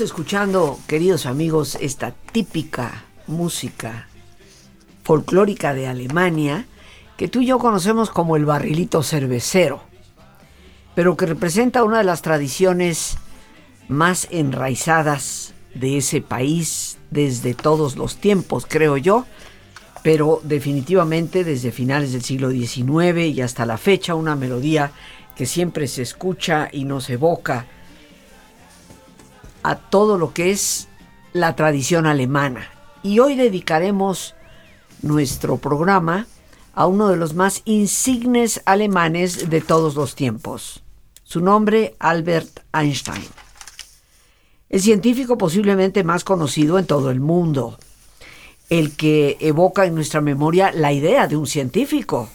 Escuchando, queridos amigos, esta típica música folclórica de Alemania que tú y yo conocemos como el barrilito cervecero, pero que representa una de las tradiciones más enraizadas de ese país desde todos los tiempos, creo yo, pero definitivamente desde finales del siglo XIX y hasta la fecha una melodía que siempre se escucha y nos evoca a todo lo que es la tradición alemana. Y hoy dedicaremos nuestro programa a uno de los más insignes alemanes de todos los tiempos. Su nombre, Albert Einstein. El científico posiblemente más conocido en todo el mundo. El que evoca en nuestra memoria la idea de un científico.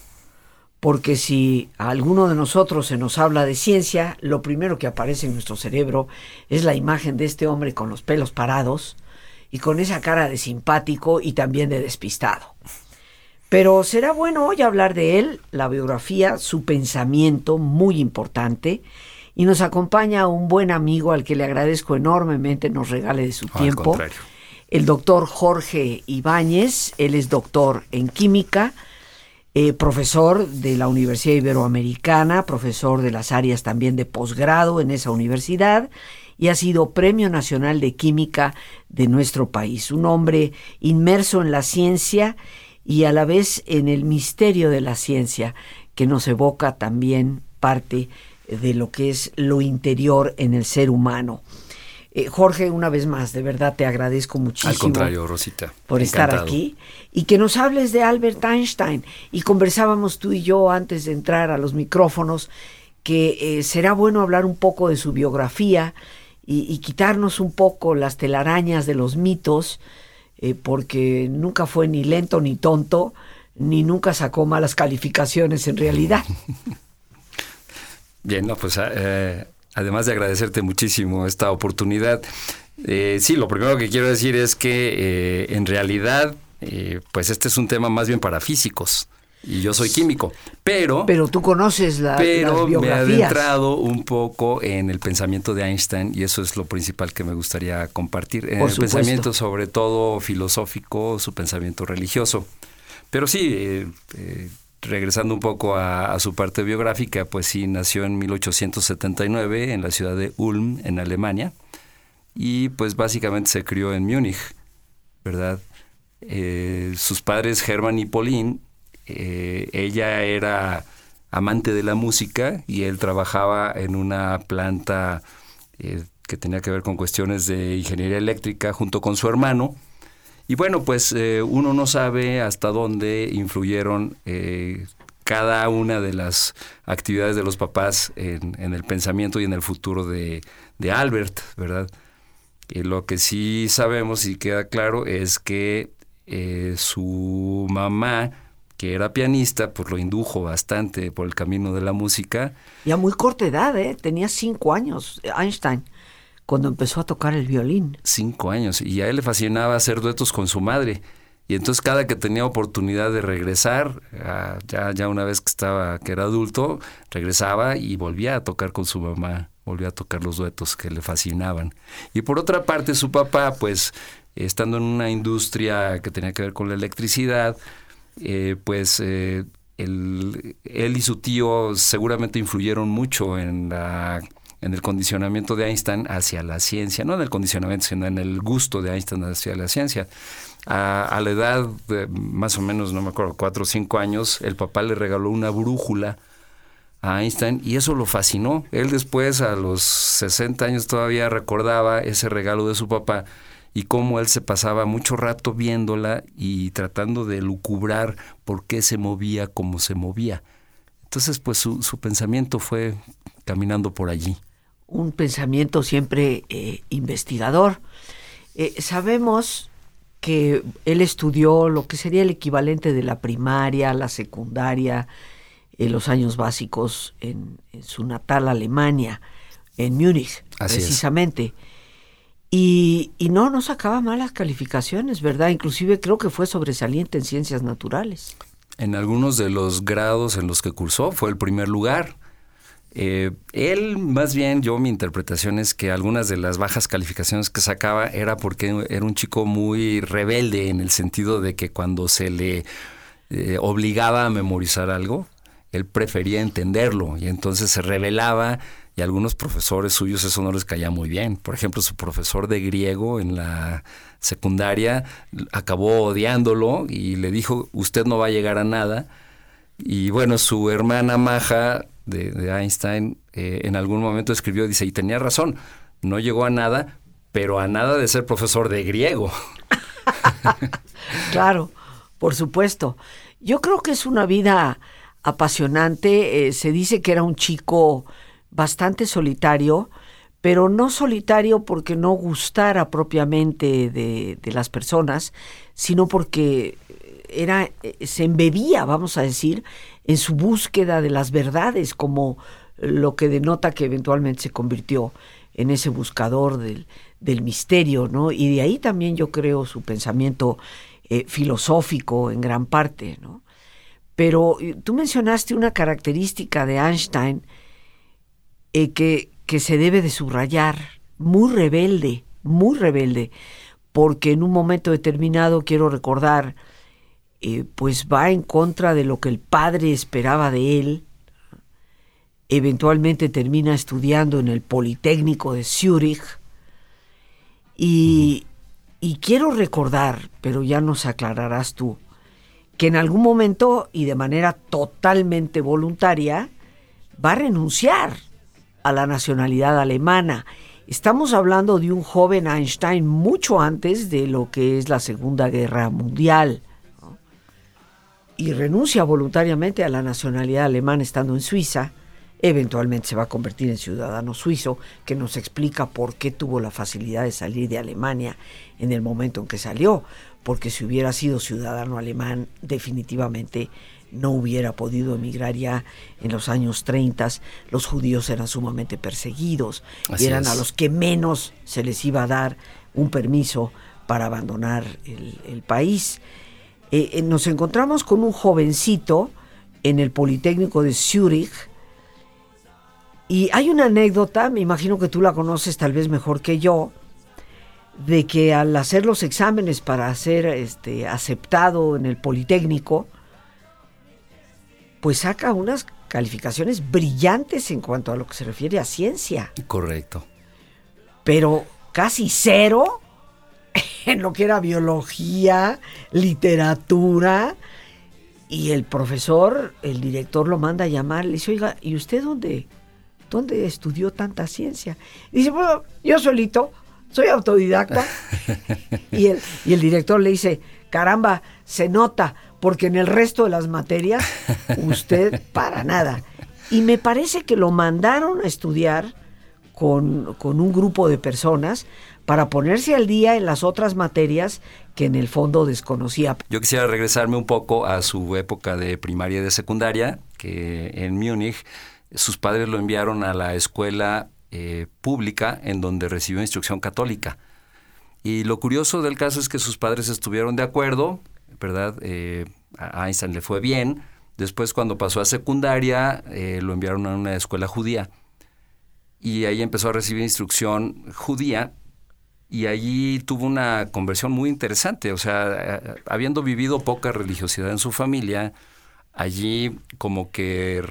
Porque si a alguno de nosotros se nos habla de ciencia, lo primero que aparece en nuestro cerebro es la imagen de este hombre con los pelos parados y con esa cara de simpático y también de despistado. Pero será bueno hoy hablar de él, la biografía, su pensamiento muy importante. Y nos acompaña un buen amigo al que le agradezco enormemente nos regale de su Al tiempo. contrario. El doctor Jorge Ibáñez, él es doctor en química, eh, profesor de la Universidad Iberoamericana, profesor de las áreas también de posgrado en esa universidad y ha sido Premio Nacional de Química de nuestro país. Un hombre inmerso en la ciencia y a la vez en el misterio de la ciencia que nos evoca también parte de lo que es lo interior en el ser humano. Eh, Jorge, una vez más, de verdad te agradezco muchísimo Al contrario, Rosita. por estar aquí y que nos hables de Albert Einstein. Y conversábamos tú y yo antes de entrar a los micrófonos que eh, será bueno hablar un poco de su biografía y, y quitarnos un poco las telarañas de los mitos, eh, porque nunca fue ni lento ni tonto, ni nunca sacó malas calificaciones en realidad. Bien, no, pues eh, además de agradecerte muchísimo esta oportunidad, eh, sí, lo primero que quiero decir es que eh, en realidad, eh, pues este es un tema más bien para físicos y yo soy químico, pero, Pero tú conoces la, las pero me he adentrado un poco en el pensamiento de Einstein y eso es lo principal que me gustaría compartir. En Por el supuesto. pensamiento sobre todo filosófico, su pensamiento religioso. Pero sí, eh, regresando un poco a, su parte biográfica, pues sí, nació en 1879 en la ciudad de Ulm, en Alemania, y pues básicamente se crió en Múnich, ¿verdad? Eh, sus padres, Hermann y Pauline, eh, ella era amante de la música y él trabajaba en una planta eh, que tenía que ver con cuestiones de ingeniería eléctrica junto con su hermano. Y bueno, pues eh, uno no sabe hasta dónde influyeron eh, cada una de las actividades de los papás en, el pensamiento y en el futuro de, Albert, ¿verdad? Y lo que sí sabemos y queda claro es que eh, su mamá, que era pianista, pues lo indujo bastante por el camino de la música. Y a muy corta edad, ¿eh? tenía cinco años, Einstein, cuando empezó a tocar el violín. cinco años y a él le fascinaba hacer duetos con su madre. Y entonces cada que tenía oportunidad de regresar, ah, ya, ya una vez que estaba, que era adulto, regresaba y volvía a tocar con su mamá, volvía a tocar los duetos que le fascinaban. Y por otra parte, su papá, pues, estando en una industria que tenía que ver con la electricidad, eh, pues eh, él, él y su tío seguramente influyeron mucho en la en el condicionamiento de Einstein hacia la ciencia, no en el condicionamiento, sino en el gusto de Einstein hacia la ciencia. A, la edad de más o menos, no me acuerdo, cuatro o cinco años, el papá le regaló una brújula a Einstein y eso lo fascinó. Él después, a los 60 años, todavía recordaba ese regalo de su papá y cómo él se pasaba mucho rato viéndola y tratando de lucubrar por qué se movía como se movía. Entonces, pues su pensamiento fue caminando por allí. Un pensamiento siempre eh, investigador. Eh, sabemos que él estudió lo que sería el equivalente de la primaria, la secundaria, en los años básicos en, en su natal Alemania, en Múnich, Así es. precisamente. Y, y no, no sacaba malas calificaciones, ¿verdad? Inclusive creo que fue sobresaliente en ciencias naturales. En algunos de los grados en los que cursó fue el primer lugar. Eh, él, más bien, yo mi interpretación es que algunas de las bajas calificaciones que sacaba era porque era un chico muy rebelde en el sentido de que cuando se le eh, obligaba a memorizar algo, él prefería entenderlo y entonces se rebelaba y algunos profesores suyos eso no les caía muy bien. Por ejemplo, su profesor de griego en la secundaria acabó odiándolo y le dijo, usted no va a llegar a nada. Y bueno, su hermana Maja de, Einstein eh, en algún momento escribió, dice, y tenía razón, no llegó a nada, pero a nada de ser profesor de griego. Claro, por supuesto. Yo creo que es una vida apasionante. eh, se dice que era un chico bastante solitario, pero no solitario porque no gustara propiamente de, de las personas, sino porque era, eh, se embebía, vamos a decir, en su búsqueda de las verdades, como lo que denota que eventualmente se convirtió en ese buscador del, del misterio, ¿no? Y de ahí también yo creo su pensamiento eh, filosófico en gran parte, ¿no? Pero eh, tú mencionaste una característica de Einstein que, que se debe de subrayar, muy rebelde, muy rebelde, porque en un momento determinado, quiero recordar, eh, pues va en contra de lo que el padre esperaba de él. Eventualmente termina estudiando en el Politécnico de Zúrich. Y, y quiero recordar, pero ya nos aclararás tú, que en algún momento y de manera totalmente voluntaria va a renunciar a la nacionalidad alemana. Estamos hablando de un joven Einstein mucho antes de lo que es la Segunda Guerra Mundial. Y renuncia voluntariamente a la nacionalidad alemana estando en Suiza. Eventualmente se va a convertir en ciudadano suizo, que nos explica por qué tuvo la facilidad de salir de Alemania en el momento en que salió, porque si hubiera sido ciudadano alemán, definitivamente no hubiera podido emigrar ya en los años 30. Los judíos eran sumamente perseguidos Así y eran es. a los que menos se les iba a dar un permiso para abandonar el, el país. Eh, eh, nos encontramos con un jovencito en el Politécnico de Zúrich. Y hay una anécdota, me imagino que tú la conoces tal vez mejor que yo, de que al hacer los exámenes para ser este, aceptado en el Politécnico, pues saca unas calificaciones brillantes en cuanto a lo que se refiere a ciencia, Correcto. pero casi cero en lo que era biología, literatura, y el profesor, el director lo manda a llamar, le dice, oiga, ¿y usted dónde, dónde estudió tanta ciencia? Y dice, bueno, yo solito, soy autodidacta. y, el, y el director le dice, caramba, se nota, porque en el resto de las materias, usted para nada. Y me parece que lo mandaron a estudiar con, con un grupo de personas para ponerse al día en las otras materias que en el fondo desconocía. Yo quisiera regresarme un poco a su época de primaria y de secundaria, que en Múnich sus padres lo enviaron a la escuela eh, pública en donde recibió instrucción católica. Y lo curioso del caso es que sus padres estuvieron de acuerdo, ¿verdad? Eh, a Einstein le fue bien. Después, cuando pasó a secundaria, eh, lo enviaron a una escuela judía. Y ahí empezó a recibir instrucción judía y allí tuvo una conversión muy interesante. O sea, eh, habiendo vivido poca religiosidad en su familia, allí como que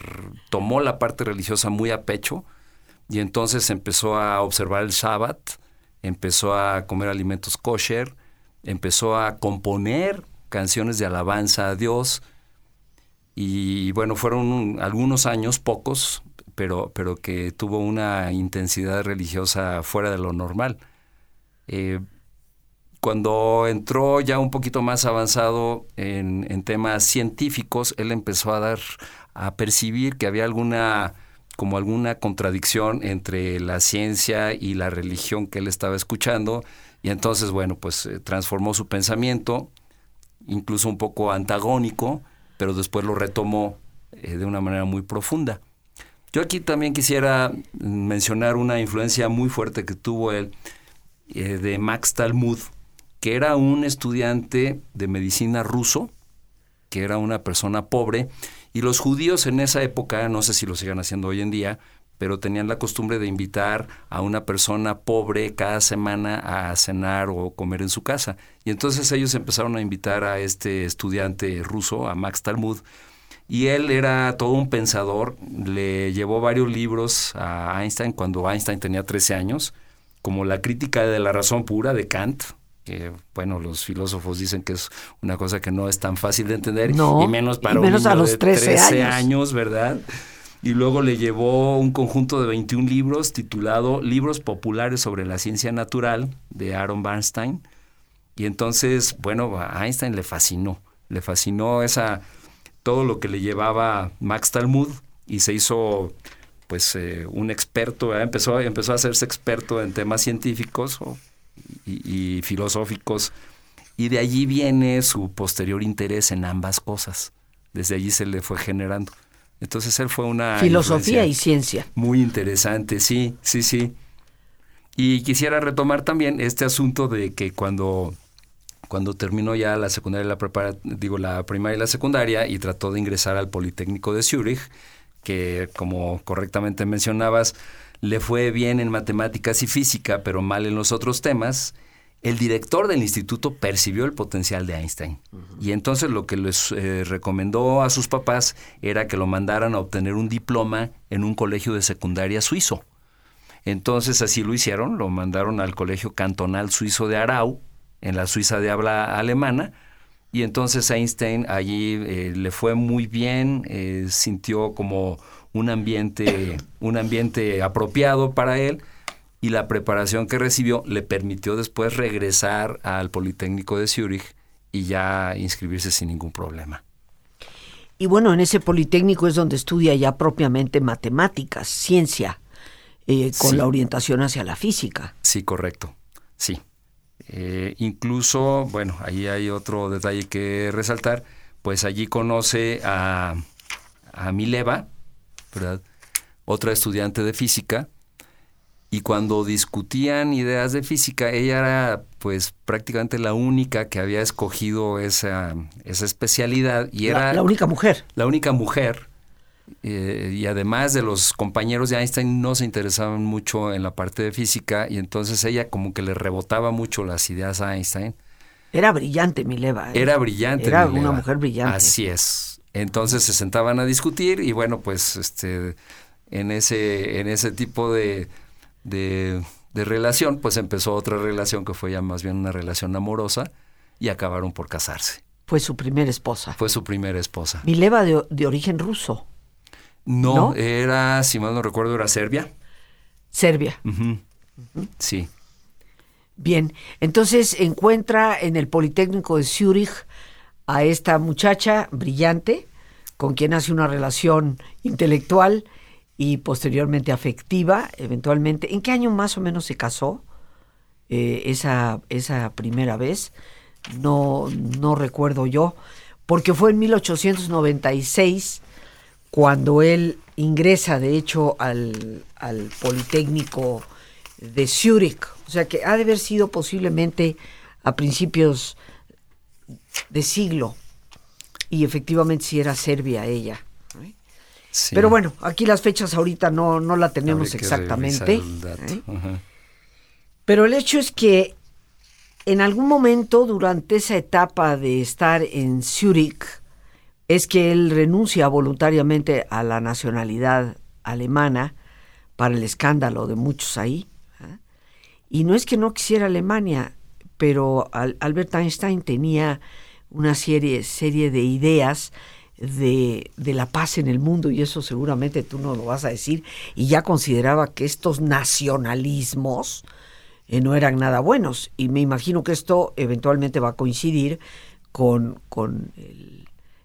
tomó la parte religiosa muy a pecho y entonces empezó a observar el Shabbat, empezó a comer alimentos kosher, empezó a componer canciones de alabanza a Dios y bueno, fueron algunos años, pocos, pero, pero que tuvo una intensidad religiosa fuera de lo normal. Eh, cuando entró ya un poquito más avanzado en, temas científicos, él empezó a dar, a percibir que había alguna como alguna contradicción entre la ciencia y la religión que él estaba escuchando y entonces bueno pues eh, transformó su pensamiento incluso un poco antagónico pero después lo retomó eh, de una manera muy profunda. Yo aquí también quisiera mencionar una influencia muy fuerte que tuvo él eh, de Max Talmud que era un estudiante de medicina ruso que era una persona pobre y los judíos en esa época, no sé si lo sigan haciendo hoy en día, pero tenían la costumbre de invitar a una persona pobre cada semana a cenar o comer en su casa. Y entonces ellos empezaron a invitar a este estudiante ruso, a Max Talmud, y él era todo un pensador, le llevó varios libros a Einstein cuando Einstein tenía 13 años, como La crítica de la razón pura de Kant, que bueno, los filósofos dicen que es una cosa que no es tan fácil de entender, y menos para un niño a los de 13 años. años, ¿verdad? Y luego le llevó un conjunto de 21 libros titulado Libros populares sobre la ciencia natural de Aaron Bernstein. Y entonces, bueno, a Einstein le fascinó, le fascinó esa todo lo que le llevaba Max Talmud y se hizo pues eh, un experto, ¿verdad? empezó empezó a hacerse experto en temas científicos o y, y filosóficos, y de allí viene su posterior interés en ambas cosas. Desde allí se le fue generando. Entonces él fue una... Filosofía y ciencia. Muy interesante, sí, sí, sí. Y quisiera retomar también este asunto de que cuando, cuando terminó ya la secundaria y la prepara, digo, la primaria y la secundaria y trató de ingresar al Politécnico de Zúrich, que como correctamente mencionabas, le fue bien en matemáticas y física, pero mal en los otros temas, el director del instituto percibió el potencial de Einstein. Y entonces lo que les eh, recomendó a sus papás era que lo mandaran a obtener un diploma en un colegio de secundaria suizo. Entonces así lo hicieron, lo mandaron al colegio cantonal suizo de Arau, en la Suiza de habla alemana, y entonces Einstein allí eh, le fue muy bien, eh, sintió como un ambiente, un ambiente apropiado para él y la preparación que recibió le permitió después regresar al Politécnico de Zúrich y ya inscribirse sin ningún problema. Y bueno, en ese Politécnico es donde estudia ya propiamente matemáticas, ciencia, eh, con Sí. la orientación hacia la física. Sí, correcto. Sí. Eh, incluso, bueno, ahí hay otro detalle que resaltar, pues allí conoce a, a Mileva, ¿verdad? Otra estudiante de física, y cuando discutían ideas de física, ella era pues prácticamente la única que había escogido esa, esa especialidad y era La, la única mujer. la única mujer eh, y además de los compañeros de Einstein no se interesaban mucho en la parte de física y entonces ella como que le rebotaba mucho las ideas a Einstein. Era brillante, Mileva. ¿eh? Era brillante. Era Mileva. una mujer brillante. Así es. Entonces se sentaban a discutir y bueno, pues este en ese en ese tipo de, de, de relación, pues empezó otra relación que fue ya más bien una relación amorosa y acabaron por casarse. Fue su primera esposa. Fue su primera esposa. Mileva de, de origen ruso, No, ¿No? era, si mal no recuerdo, era Serbia. Serbia. Sí, Bien, entonces encuentra en el Politécnico de Zúrich a esta muchacha brillante con quien hace una relación intelectual y posteriormente afectiva, eventualmente. ¿En qué año más o menos se casó eh, esa, esa primera vez? No, no recuerdo yo, porque fue en 1896 cuando él ingresa, de hecho, al, al Politécnico de Zúrich. O sea que ha de haber sido posiblemente a principios de siglo. Y efectivamente sí era Serbia ella. ¿eh? sí. Pero bueno, aquí las fechas ahorita no, no la tenemos exactamente. el. ¿eh? Pero el hecho es que en algún momento durante esa etapa de estar en Zúrich es que él renuncia voluntariamente a la nacionalidad alemana para el escándalo de muchos ahí. ¿ah? Y no es que no quisiera Alemania, pero Al- Albert Einstein tenía una serie, serie de ideas de, de la paz en el mundo, y eso seguramente tú no lo vas a decir, y ya consideraba que estos nacionalismos eh, no eran nada buenos. Y me imagino que esto eventualmente va a coincidir con, con el,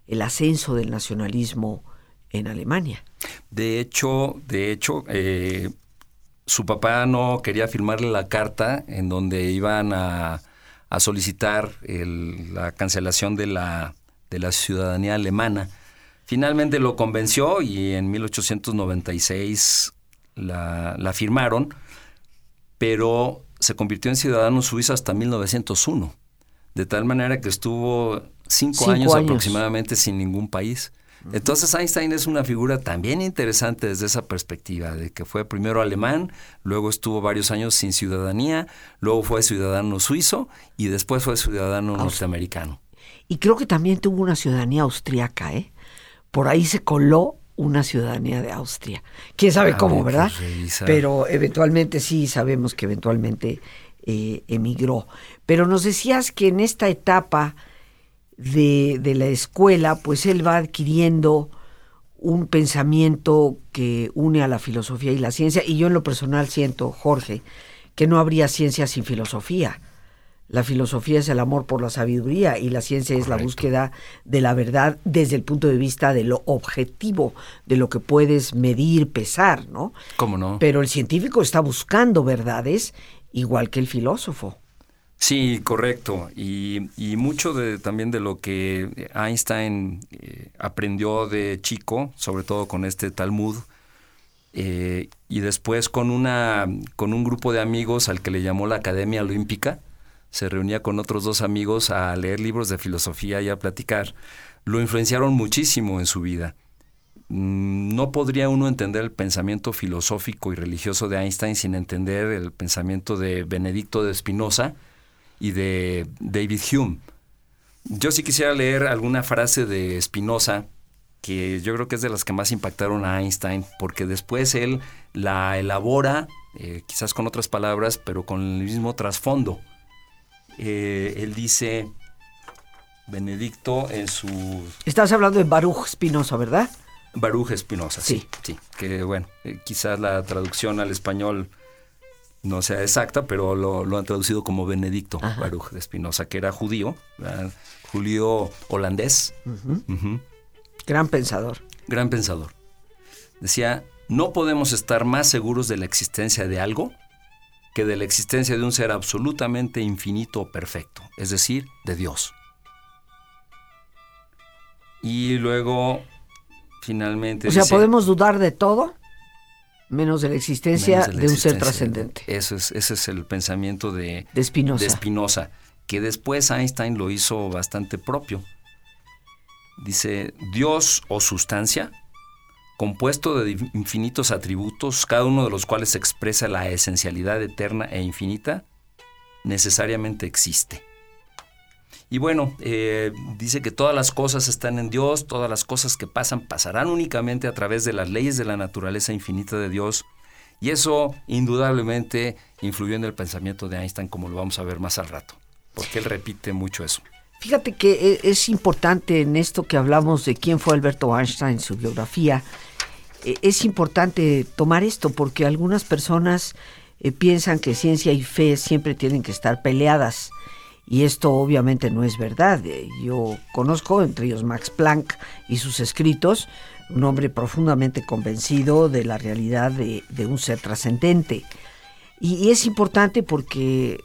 el ascenso del nacionalismo en Alemania. De hecho, de hecho, eh, su papá no quería firmarle la carta en donde iban a, solicitar la cancelación de la, de la ciudadanía alemana. Finalmente lo convenció y en 1896 la, la firmaron, pero se convirtió en ciudadano suizo hasta 1901. De tal manera que estuvo cinco, Cinco años, años. aproximadamente sin ningún país. Entonces Einstein es una figura también interesante desde esa perspectiva, de que fue primero alemán, luego estuvo varios años sin ciudadanía, luego fue ciudadano suizo y después fue ciudadano norteamericano. Y creo que también tuvo una ciudadanía austriaca, ¿eh? Por ahí se coló una ciudadanía de Austria. Quién sabe Habría cómo, ¿verdad? revisar. Pero eventualmente sí, sabemos que eventualmente eh, emigró. Pero nos decías que en esta etapa de, de la escuela, pues él va adquiriendo un pensamiento que une a la filosofía y la ciencia. Y yo en lo personal siento, Jorge, que no habría ciencia sin filosofía. La filosofía es el amor por la sabiduría y la ciencia es la búsqueda de la verdad desde el punto de vista de lo objetivo, de lo que puedes medir, pesar, ¿no? ¿Cómo no? Pero el científico está buscando verdades igual que el filósofo. Sí, correcto. Y, mucho de, también de lo que Einstein eh, aprendió de chico, sobre todo con este Talmud, eh, y después con, una, con un grupo de amigos al que le llamó la Academia Olímpica, se reunía con otros dos amigos a leer libros de filosofía y a platicar, lo influenciaron muchísimo en su vida. Mm, No podría uno entender el pensamiento filosófico y religioso de Einstein sin entender el pensamiento de Benedicto de Spinoza y de David Hume. Yo sí quisiera leer alguna frase de Spinoza que yo creo que es de las que más impactaron a Einstein, porque después él la elabora, eh, quizás con otras palabras, pero con el mismo trasfondo. Eh, él dice, Benedicto en su Estás hablando de Baruch Spinoza, ¿verdad? Baruch Espinosa, sí. Sí. sí. Que bueno, eh, quizás la traducción al español no sea exacta, pero lo, lo han traducido como Benedicto Ajá. Baruch de Espinosa, que era judío, ¿verdad? judío holandés. Gran pensador. gran pensador. Decía, no podemos estar más seguros de la existencia de algo que de la existencia de un ser absolutamente infinito o perfecto, es decir, de Dios. Y luego, finalmente... O sea, dice- podemos dudar de todo menos de la existencia de, la un ser trascendente. Eso es, ese es el pensamiento de, De Spinoza. de Spinoza, que después Einstein lo hizo bastante propio. Dice, Dios o sustancia, compuesto de infinitos atributos, cada uno de los cuales expresa la esencialidad eterna e infinita, necesariamente existe. Y bueno, eh, dice que todas las cosas están en Dios, todas las cosas que pasan pasarán únicamente a través de las leyes de la naturaleza infinita de Dios. Y eso indudablemente influyó en el pensamiento de Einstein, como lo vamos a ver más al rato, porque él repite mucho eso. Fíjate que e- es importante en esto que hablamos de quién fue Alberto Einstein, su biografía, e- es importante tomar esto porque algunas personas eh, piensan que ciencia y fe siempre tienen que estar peleadas y esto obviamente no es verdad. Eh, Yo conozco entre ellos Max Planck y sus escritos, un hombre profundamente convencido de la realidad de, de un ser trascendente. Y, y es importante porque,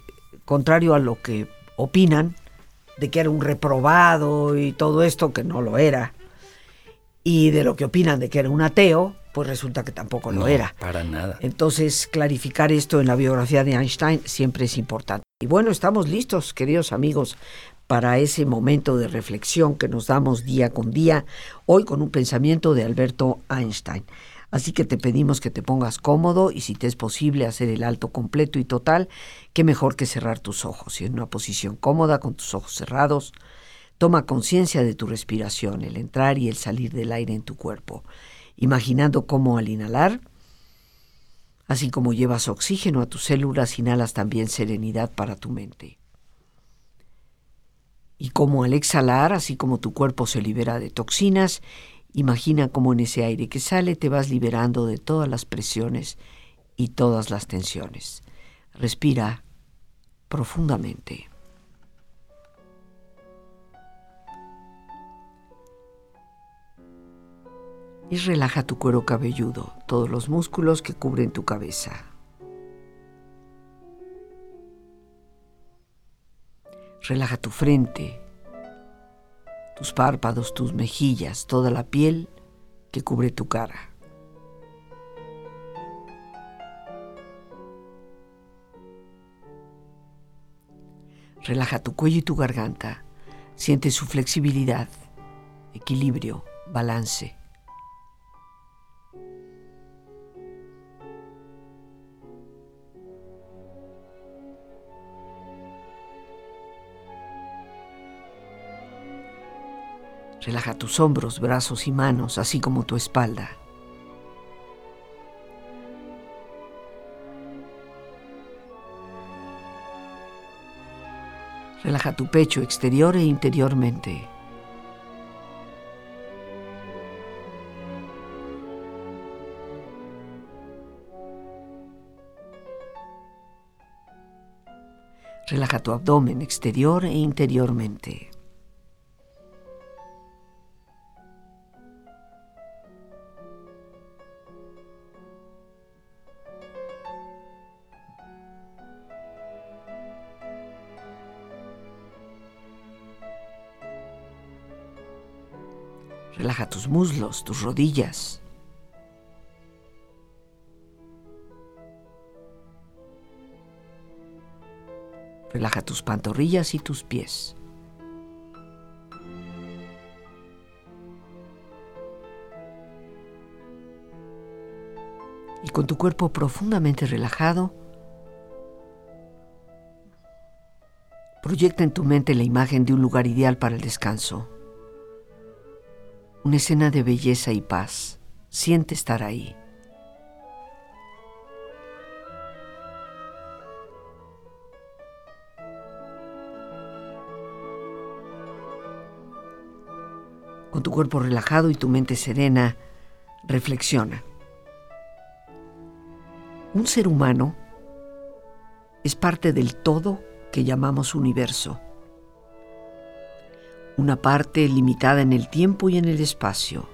contrario a lo que opinan, de que era un reprobado y todo esto, que no lo era, y de lo que opinan de que era un ateo, pues resulta que tampoco lo era. Para nada. Entonces, clarificar esto en la biografía de Einstein siempre es importante. Y bueno, estamos listos, queridos amigos, para ese momento de reflexión que nos damos día con día, hoy con un pensamiento de Alberto Einstein. Así que te pedimos que te pongas cómodo y si te es posible hacer el alto completo y total, qué mejor que cerrar tus ojos y en una posición cómoda con tus ojos cerrados. Toma conciencia de tu respiración, el entrar y el salir del aire en tu cuerpo, imaginando cómo al inhalar Así como llevas oxígeno a tus células, inhalas también serenidad para tu mente. Y como al exhalar, así como tu cuerpo se libera de toxinas, imagina cómo en ese aire que sale te vas liberando de todas las presiones y todas las tensiones. Respira profundamente. Y relaja tu cuero cabelludo, todos los músculos que cubren tu cabeza. Relaja tu frente, tus párpados, tus mejillas, toda la piel que cubre tu cara. Relaja tu cuello y tu garganta. Siente su flexibilidad, equilibrio, balance. Relaja tus hombros, brazos y manos, así como tu espalda. Relaja tu pecho exterior e interiormente. Relaja tu abdomen exterior e interiormente. Muslos, tus rodillas. Relaja tus pantorrillas y tus pies. Y con tu cuerpo profundamente relajado, proyecta en tu mente la imagen de un lugar ideal para el descanso una escena de belleza y paz. Siente estar ahí. Con tu cuerpo relajado y tu mente serena, reflexiona. Un ser humano es parte del todo que llamamos universo una parte limitada en el tiempo y en el espacio.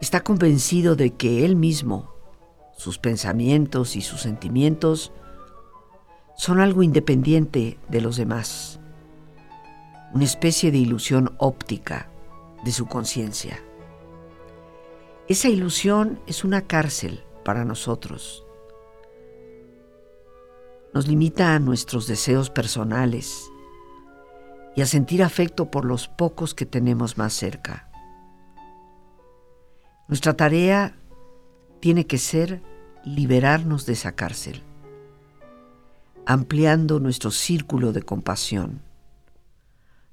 Está convencido de que él mismo, sus pensamientos y sus sentimientos son algo independiente de los demás, una especie de ilusión óptica de su conciencia. Esa ilusión es una cárcel para nosotros. Nos limita a nuestros deseos personales, y a sentir afecto por los pocos que tenemos más cerca. Nuestra tarea tiene que ser liberarnos de esa cárcel, ampliando nuestro círculo de compasión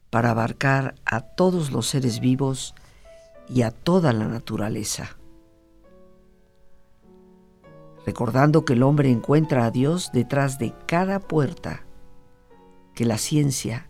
para abarcar a todos los seres vivos y a toda la naturaleza. Recordando que el hombre encuentra a Dios detrás de cada puerta que la ciencia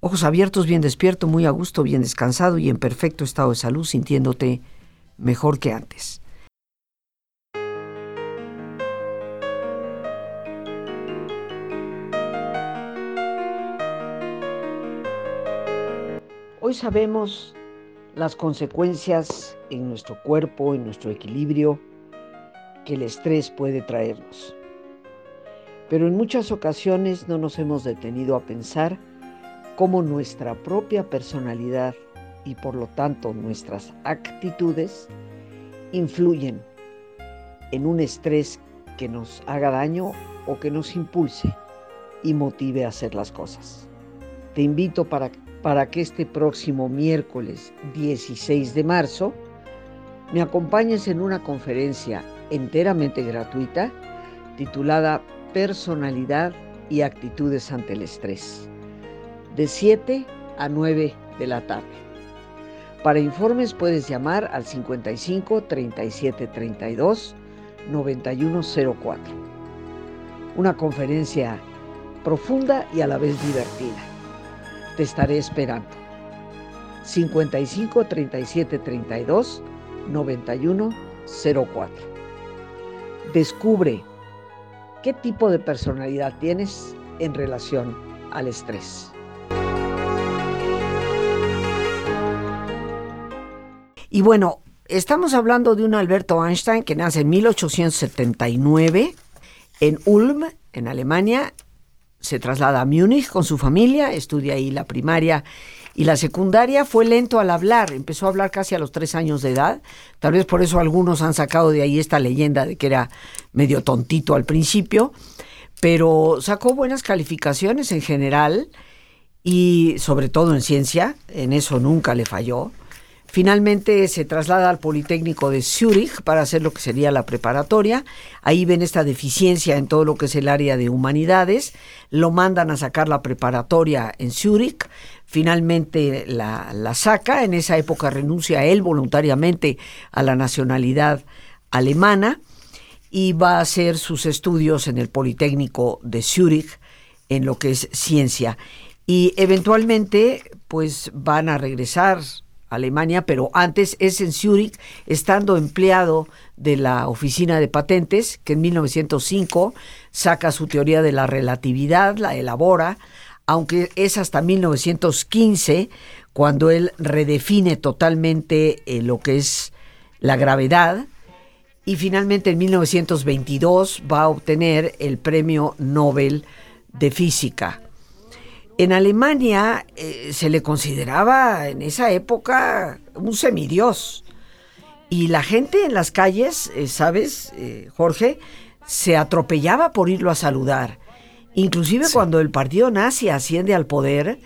Ojos abiertos, bien despierto, muy a gusto, bien descansado y en perfecto estado de salud, sintiéndote mejor que antes. Hoy sabemos las consecuencias en nuestro cuerpo, en nuestro equilibrio, que el estrés puede traernos. Pero en muchas ocasiones no nos hemos detenido a pensar cómo nuestra propia personalidad y por lo tanto nuestras actitudes influyen en un estrés que nos haga daño o que nos impulse y motive a hacer las cosas. Te invito para, para que este próximo miércoles 16 de marzo me acompañes en una conferencia enteramente gratuita titulada Personalidad y actitudes ante el estrés, de 7 a 9 de la tarde. Para informes puedes llamar al 55 37 32 9104. Una conferencia profunda y a la vez divertida. Te estaré esperando. 55 37 32 9104. Descubre qué tipo de personalidad tienes en relación al estrés. Y bueno, estamos hablando de un Alberto Einstein que nace en 1879 en Ulm, en Alemania. Se traslada a Múnich con su familia, estudia ahí la primaria y la secundaria. Fue lento al hablar, empezó a hablar casi a los tres años de edad. Tal vez por eso algunos han sacado de ahí esta leyenda de que era medio tontito al principio, pero sacó buenas calificaciones en general y sobre todo en ciencia, en eso nunca le falló. Finalmente se traslada al Politécnico de Zúrich para hacer lo que sería la preparatoria. Ahí ven esta deficiencia en todo lo que es el área de humanidades. Lo mandan a sacar la preparatoria en Zúrich. Finalmente la, la saca. En esa época renuncia él voluntariamente a la nacionalidad alemana y va a hacer sus estudios en el Politécnico de Zúrich en lo que es ciencia. Y eventualmente pues van a regresar Alemania, pero antes es en Zúrich, estando empleado de la Oficina de Patentes, que en 1905 saca su teoría de la relatividad, la elabora, aunque es hasta 1915 cuando él redefine totalmente eh, lo que es la gravedad, y finalmente en 1922 va a obtener el Premio Nobel de Física. En Alemania eh, se le consideraba en esa época un semidios. Y la gente en las calles, eh, ¿sabes, eh, Jorge? Se atropellaba por irlo a saludar. Inclusive cuando el partido nazi asciende al poder,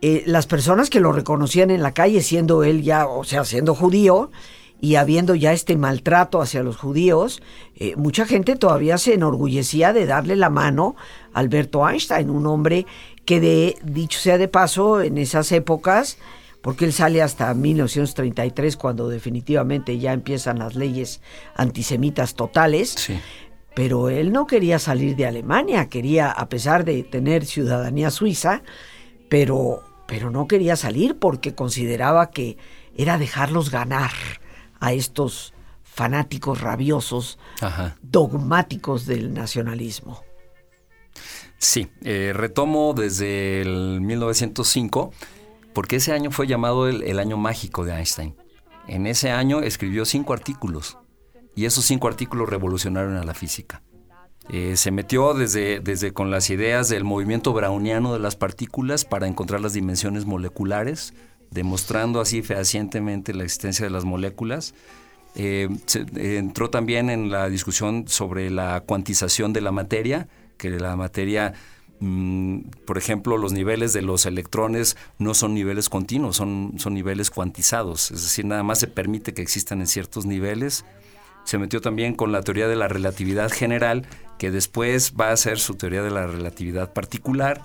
las personas que lo reconocían en la calle, siendo él ya, o sea, siendo judío, y habiendo ya este maltrato hacia los judíos, mucha gente todavía se enorgullecía de darle la mano a Alberto Einstein, un hombre que de, dicho sea de paso, en esas épocas, porque él sale hasta 1933 cuando definitivamente ya empiezan las leyes antisemitas totales, pero él no quería salir de Alemania, quería, a pesar de tener ciudadanía suiza, pero, pero no quería salir porque consideraba que era dejarlos ganar a estos fanáticos rabiosos, dogmáticos del nacionalismo. Sí, eh, retomo desde el 1905, porque ese año fue llamado el, año mágico de Einstein. En ese año escribió cinco artículos y esos cinco artículos revolucionaron a la física. Eh, se metió desde, desde con las ideas del movimiento browniano de las partículas para encontrar las dimensiones moleculares, demostrando así fehacientemente la existencia de las moléculas. Eh, entró también en la discusión sobre la cuantización de la materia, que la materia, mm, por ejemplo, los niveles de los electrones no son niveles continuos, son, son niveles cuantizados, es decir, nada más se permite que existan en ciertos niveles. Se metió también con la teoría de la relatividad general, que después va a ser su teoría de la relatividad particular.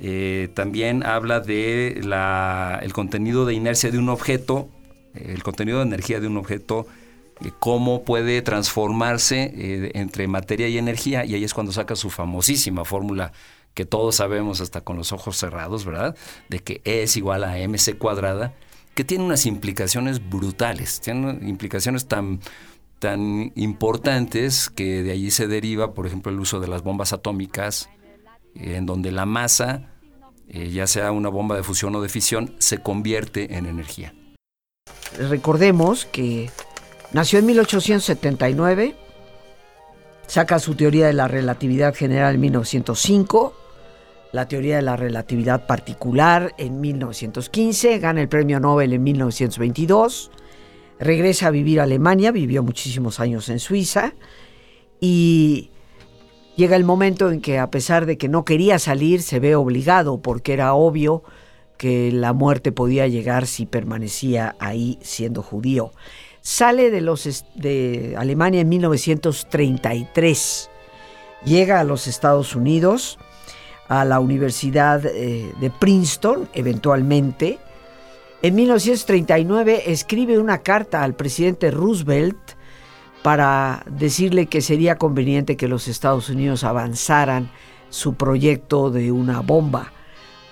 Eh, también habla de la, el contenido de inercia de un objeto, el contenido de energía de un objeto cómo puede transformarse eh, entre materia y energía, y ahí es cuando saca su famosísima fórmula que todos sabemos hasta con los ojos cerrados, ¿verdad? De que E es igual a mc cuadrada, que tiene unas implicaciones brutales, tiene implicaciones tan, tan importantes que de allí se deriva, por ejemplo, el uso de las bombas atómicas, eh, en donde la masa, ya sea una bomba de fusión o de fisión, se convierte en energía. Recordemos que Nació en 1879, saca su teoría de la relatividad general en 1905, la teoría de la relatividad particular en 1915, gana el premio Nobel en 1922, regresa a vivir a Alemania, vivió muchísimos años en Suiza y llega el momento en que a pesar de que no quería salir, se ve obligado porque era obvio que la muerte podía llegar si permanecía ahí siendo judío. Sale de, Alemania en 1933. Llega a los Estados Unidos, a la Universidad eh, de Princeton, eventualmente. En 1939 escribe una carta al presidente Roosevelt para decirle que sería conveniente que los Estados Unidos avanzaran su proyecto de una bomba,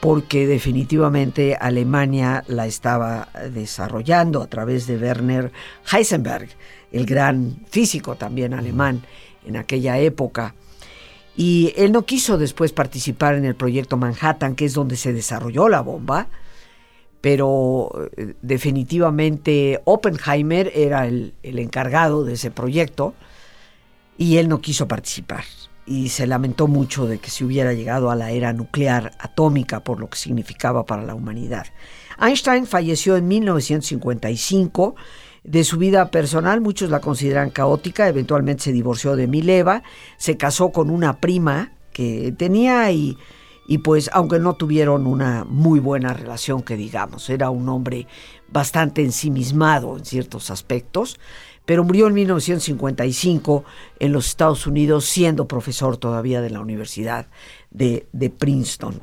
porque definitivamente Alemania la estaba desarrollando a través de Werner Heisenberg, el gran físico también alemán en aquella época. Y él no quiso después participar en el proyecto Manhattan, que es donde se desarrolló la bomba, pero eh, definitivamente Oppenheimer era el, el, encargado de ese proyecto y él no quiso participar y se lamentó mucho de que se hubiera llegado a la era nuclear atómica por lo que significaba para la humanidad. Einstein falleció en 1955. De su vida personal, muchos la consideran caótica, eventualmente se divorció de Mileva, se casó con una prima que tenía y y pues aunque no tuvieron una muy buena relación que digamos, era un hombre bastante ensimismado en ciertos aspectos, pero murió en 1955 en los Estados Unidos siendo profesor todavía de la Universidad de, de Princeton.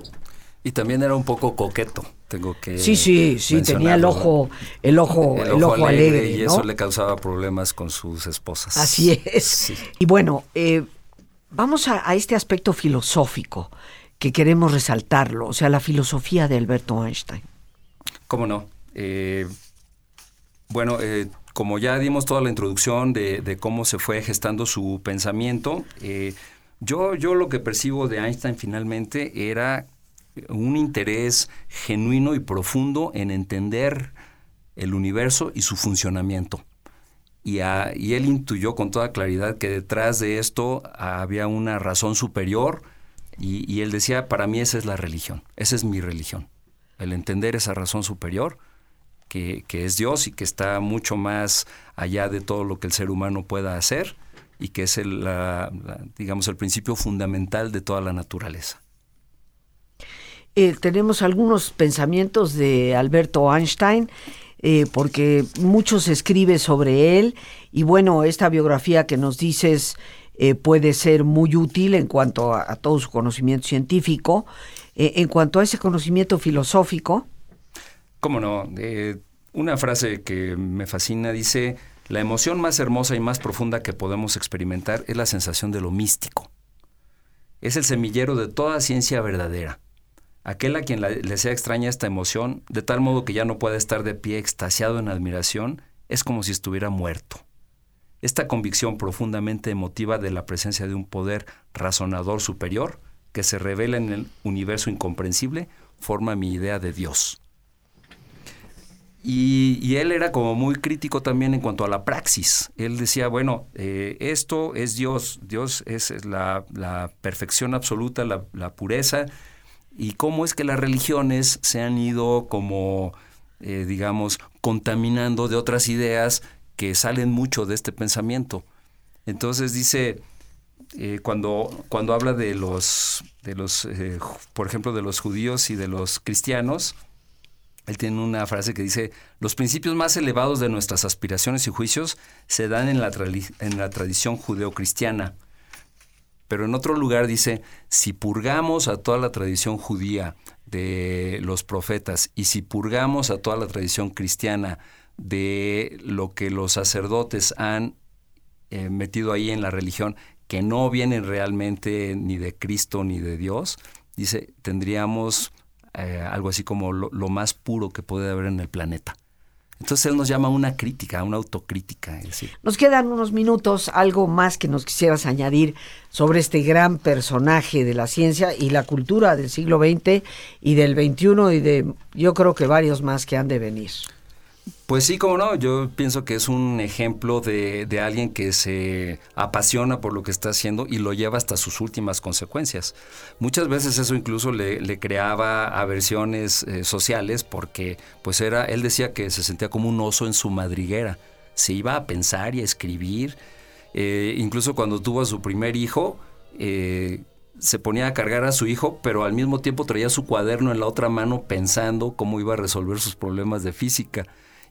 Y también era un poco coqueto, tengo que Sí, sí, sí, tenía el ojo, el ojo, el, ojo, alegre, y eso le causaba problemas con sus esposas. Así es. Sí. Y bueno, eh, vamos a, a, este aspecto filosófico que queremos resaltarlo, o sea, la filosofía de Alberto Einstein. ¿Cómo no? Eh, bueno, eh, como ya dimos toda la introducción de, cómo se fue gestando su pensamiento, eh, yo, yo lo que percibo de Einstein finalmente era un interés genuino y profundo en entender el universo y su funcionamiento. Y él intuyó con toda claridad que detrás de esto había una razón superior, y, y, él decía, para mí esa es la religión, esa es mi religión, el entender esa razón superior que, es Dios y que está mucho más allá de todo lo que el ser humano pueda hacer y que es el, digamos, el principio fundamental de toda la naturaleza. Eh, tenemos algunos pensamientos de Alberto Einstein. Eh, porque mucho se escribe sobre él y bueno, esta biografía que nos dices eh, puede ser muy útil en cuanto a, a todo su conocimiento científico. Eh, en cuanto a ese conocimiento filosófico. ¿Cómo no? Eh, una frase que me fascina dice, la emoción más hermosa y más profunda que podemos experimentar es la sensación de lo místico. Es el semillero de toda ciencia verdadera. Aquel a quien le sea extraña esta emoción, de tal modo que ya no pueda estar de pie extasiado en admiración, es como si estuviera muerto. Esta convicción profundamente emotiva de la presencia de un poder razonador superior que se revela en el universo incomprensible forma mi idea de Dios. Y, y, él era como muy crítico también en cuanto a la praxis. Él decía, bueno, eh, esto es Dios, Dios es la, perfección absoluta, la, la, pureza, y cómo es que las religiones se han ido como, eh, digamos, contaminando de otras ideas que salen mucho de este pensamiento. Entonces dice, eh, cuando, cuando habla de los, de los eh, por ejemplo, de los judíos y de los cristianos, él tiene una frase que dice, los principios más elevados de nuestras aspiraciones y juicios se dan en la, tradición judeocristiana. Pero en otro lugar dice, si purgamos a toda la tradición judía de los profetas y si purgamos a toda la tradición cristiana de lo que los sacerdotes han eh, metido ahí en la religión, que no vienen realmente ni de Cristo ni de Dios, dice, tendríamos eh, algo así como lo, más puro que puede haber en el planeta. Entonces él nos llama una crítica, una autocrítica. Nos quedan unos minutos, algo más que nos quisieras añadir sobre este gran personaje de la ciencia y la cultura del siglo XX y del XXI y de yo creo que varios más que han de venir. Pues sí, como no, yo pienso que es un ejemplo de, de, alguien que se apasiona por lo que está haciendo y lo lleva hasta sus últimas consecuencias. Muchas veces eso incluso le, creaba aversiones eh, sociales porque pues era, él decía que se sentía como un oso en su madriguera, se iba a pensar y a escribir, eh, incluso cuando tuvo a su primer hijo, eh, se ponía a cargar a su hijo, pero al mismo tiempo traía su cuaderno en la otra mano pensando cómo iba a resolver sus problemas de física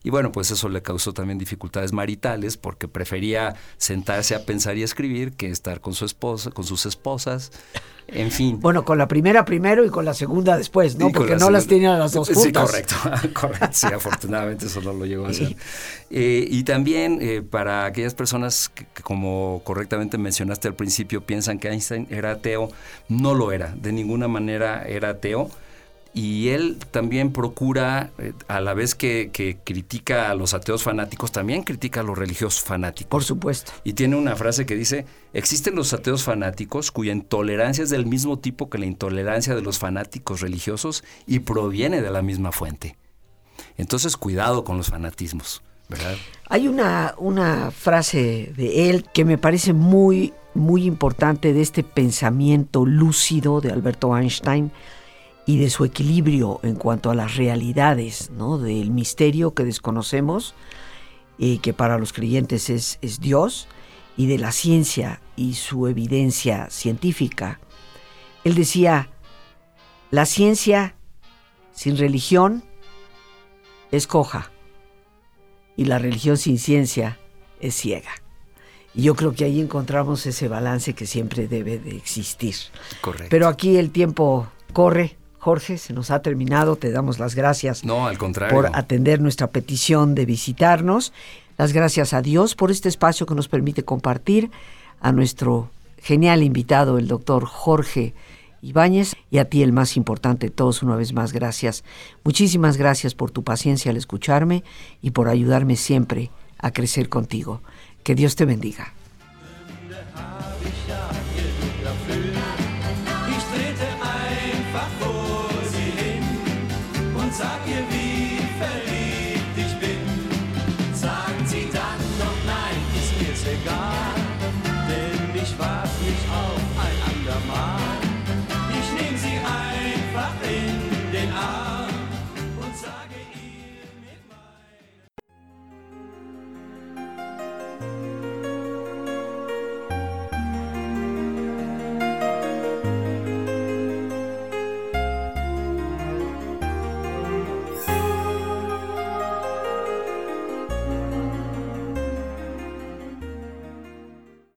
Y bueno, pues eso le causó también dificultades maritales porque prefería sentarse a pensar y escribir que estar con su esposa, con sus esposas. En fin. Bueno, con la primera primero y con la segunda después, ¿no? Porque la no las tenía las dos Sí, juntas. correcto, correcto. Sí, afortunadamente eso no lo llegó a hacer. Eh, y también eh, para aquellas personas que, que, como correctamente mencionaste al principio, piensan que Einstein era ateo, no lo era, de ninguna manera era ateo. Y él también procura, eh, a la vez que, que critica a los ateos fanáticos, también critica a los religiosos fanáticos. Por supuesto. Y tiene una frase que dice, existen los ateos fanáticos cuya intolerancia es del mismo tipo que la intolerancia de los fanáticos religiosos y proviene de la misma fuente. Entonces, cuidado con los fanatismos, ¿verdad? Hay una, una frase de él que me parece muy, muy importante de este pensamiento lúcido de Alberto Einstein y de su equilibrio en cuanto a las realidades, ¿no? Del misterio que desconocemos y que para los creyentes es, es Dios y de la ciencia y su evidencia científica. Él decía, la ciencia sin religión es coja y la religión sin ciencia es ciega. Y yo creo que ahí encontramos ese balance que siempre debe de existir. Correcto. Pero aquí el tiempo corre. Jorge, se nos ha terminado. Te damos las gracias no, al contrario. por atender nuestra petición de visitarnos. Las gracias a Dios por este espacio que nos permite compartir a nuestro genial invitado, el doctor Jorge Ibáñez, y a ti el más importante de todos, una vez más, gracias. Muchísimas gracias por tu paciencia al escucharme y por ayudarme siempre a crecer contigo. Que Dios te bendiga.